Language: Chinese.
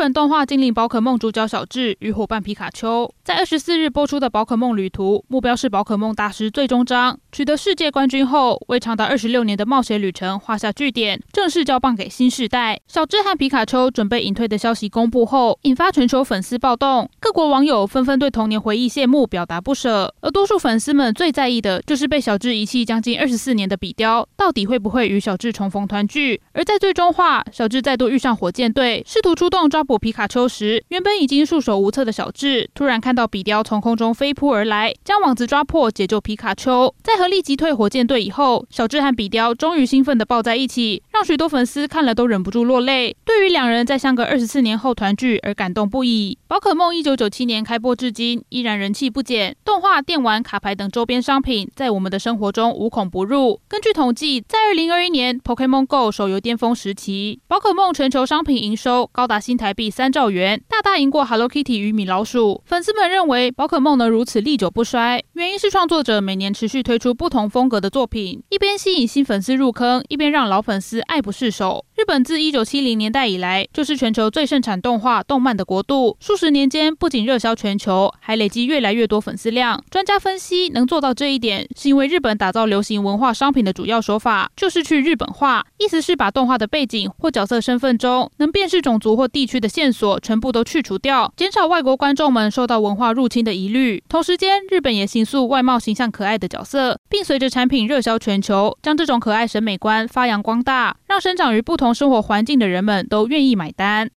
本动画精灵宝可梦主角小智与伙伴皮卡丘在二十四日播出的宝可梦旅途，目标是宝可梦大师最终章，取得世界冠军后，为长达二十六年的冒险旅程画下句点，正式交棒给新世代。小智和皮卡丘准备隐退的消息公布后，引发全球粉丝暴动，各国网友纷纷对童年回忆谢幕表达不舍。而多数粉丝们最在意的就是被小智遗弃将近二十四年的比雕，到底会不会与小智重逢团聚？而在最终话，小智再度遇上火箭队，试图出动抓。抓捕皮卡丘时，原本已经束手无策的小智，突然看到比雕从空中飞扑而来，将网子抓破，解救皮卡丘。在合力击退火箭队以后，小智和比雕终于兴奋地抱在一起，让许多粉丝看了都忍不住落泪。对于两人在相隔二十四年后团聚而感动不已。宝可梦一九九七年开播至今，依然人气不减，动画、电玩、卡牌等周边商品在我们的生活中无孔不入。根据统计，在二零二一年 Pokémon Go 手游巅峰时期，宝可梦全球商品营收高达新台。比三兆元，大大赢过 Hello Kitty 与米老鼠。粉丝们认为宝可梦能如此历久不衰，原因是创作者每年持续推出不同风格的作品，一边吸引新粉丝入坑，一边让老粉丝爱不释手。日本自一九七零年代以来就是全球最盛产动画动漫的国度，数十年间不仅热销全球，还累积越来越多粉丝量。专家分析，能做到这一点，是因为日本打造流行文化商品的主要手法就是去日本化，意思是把动画的背景或角色身份中能辨识种族或地区的线索全部都去除掉，减少外国观众们受到文化入侵的疑虑。同时间，日本也形塑外貌形象可爱的角色，并随着产品热销全球，将这种可爱审美观发扬光大，让生长于不同生活环境的人们都愿意买单。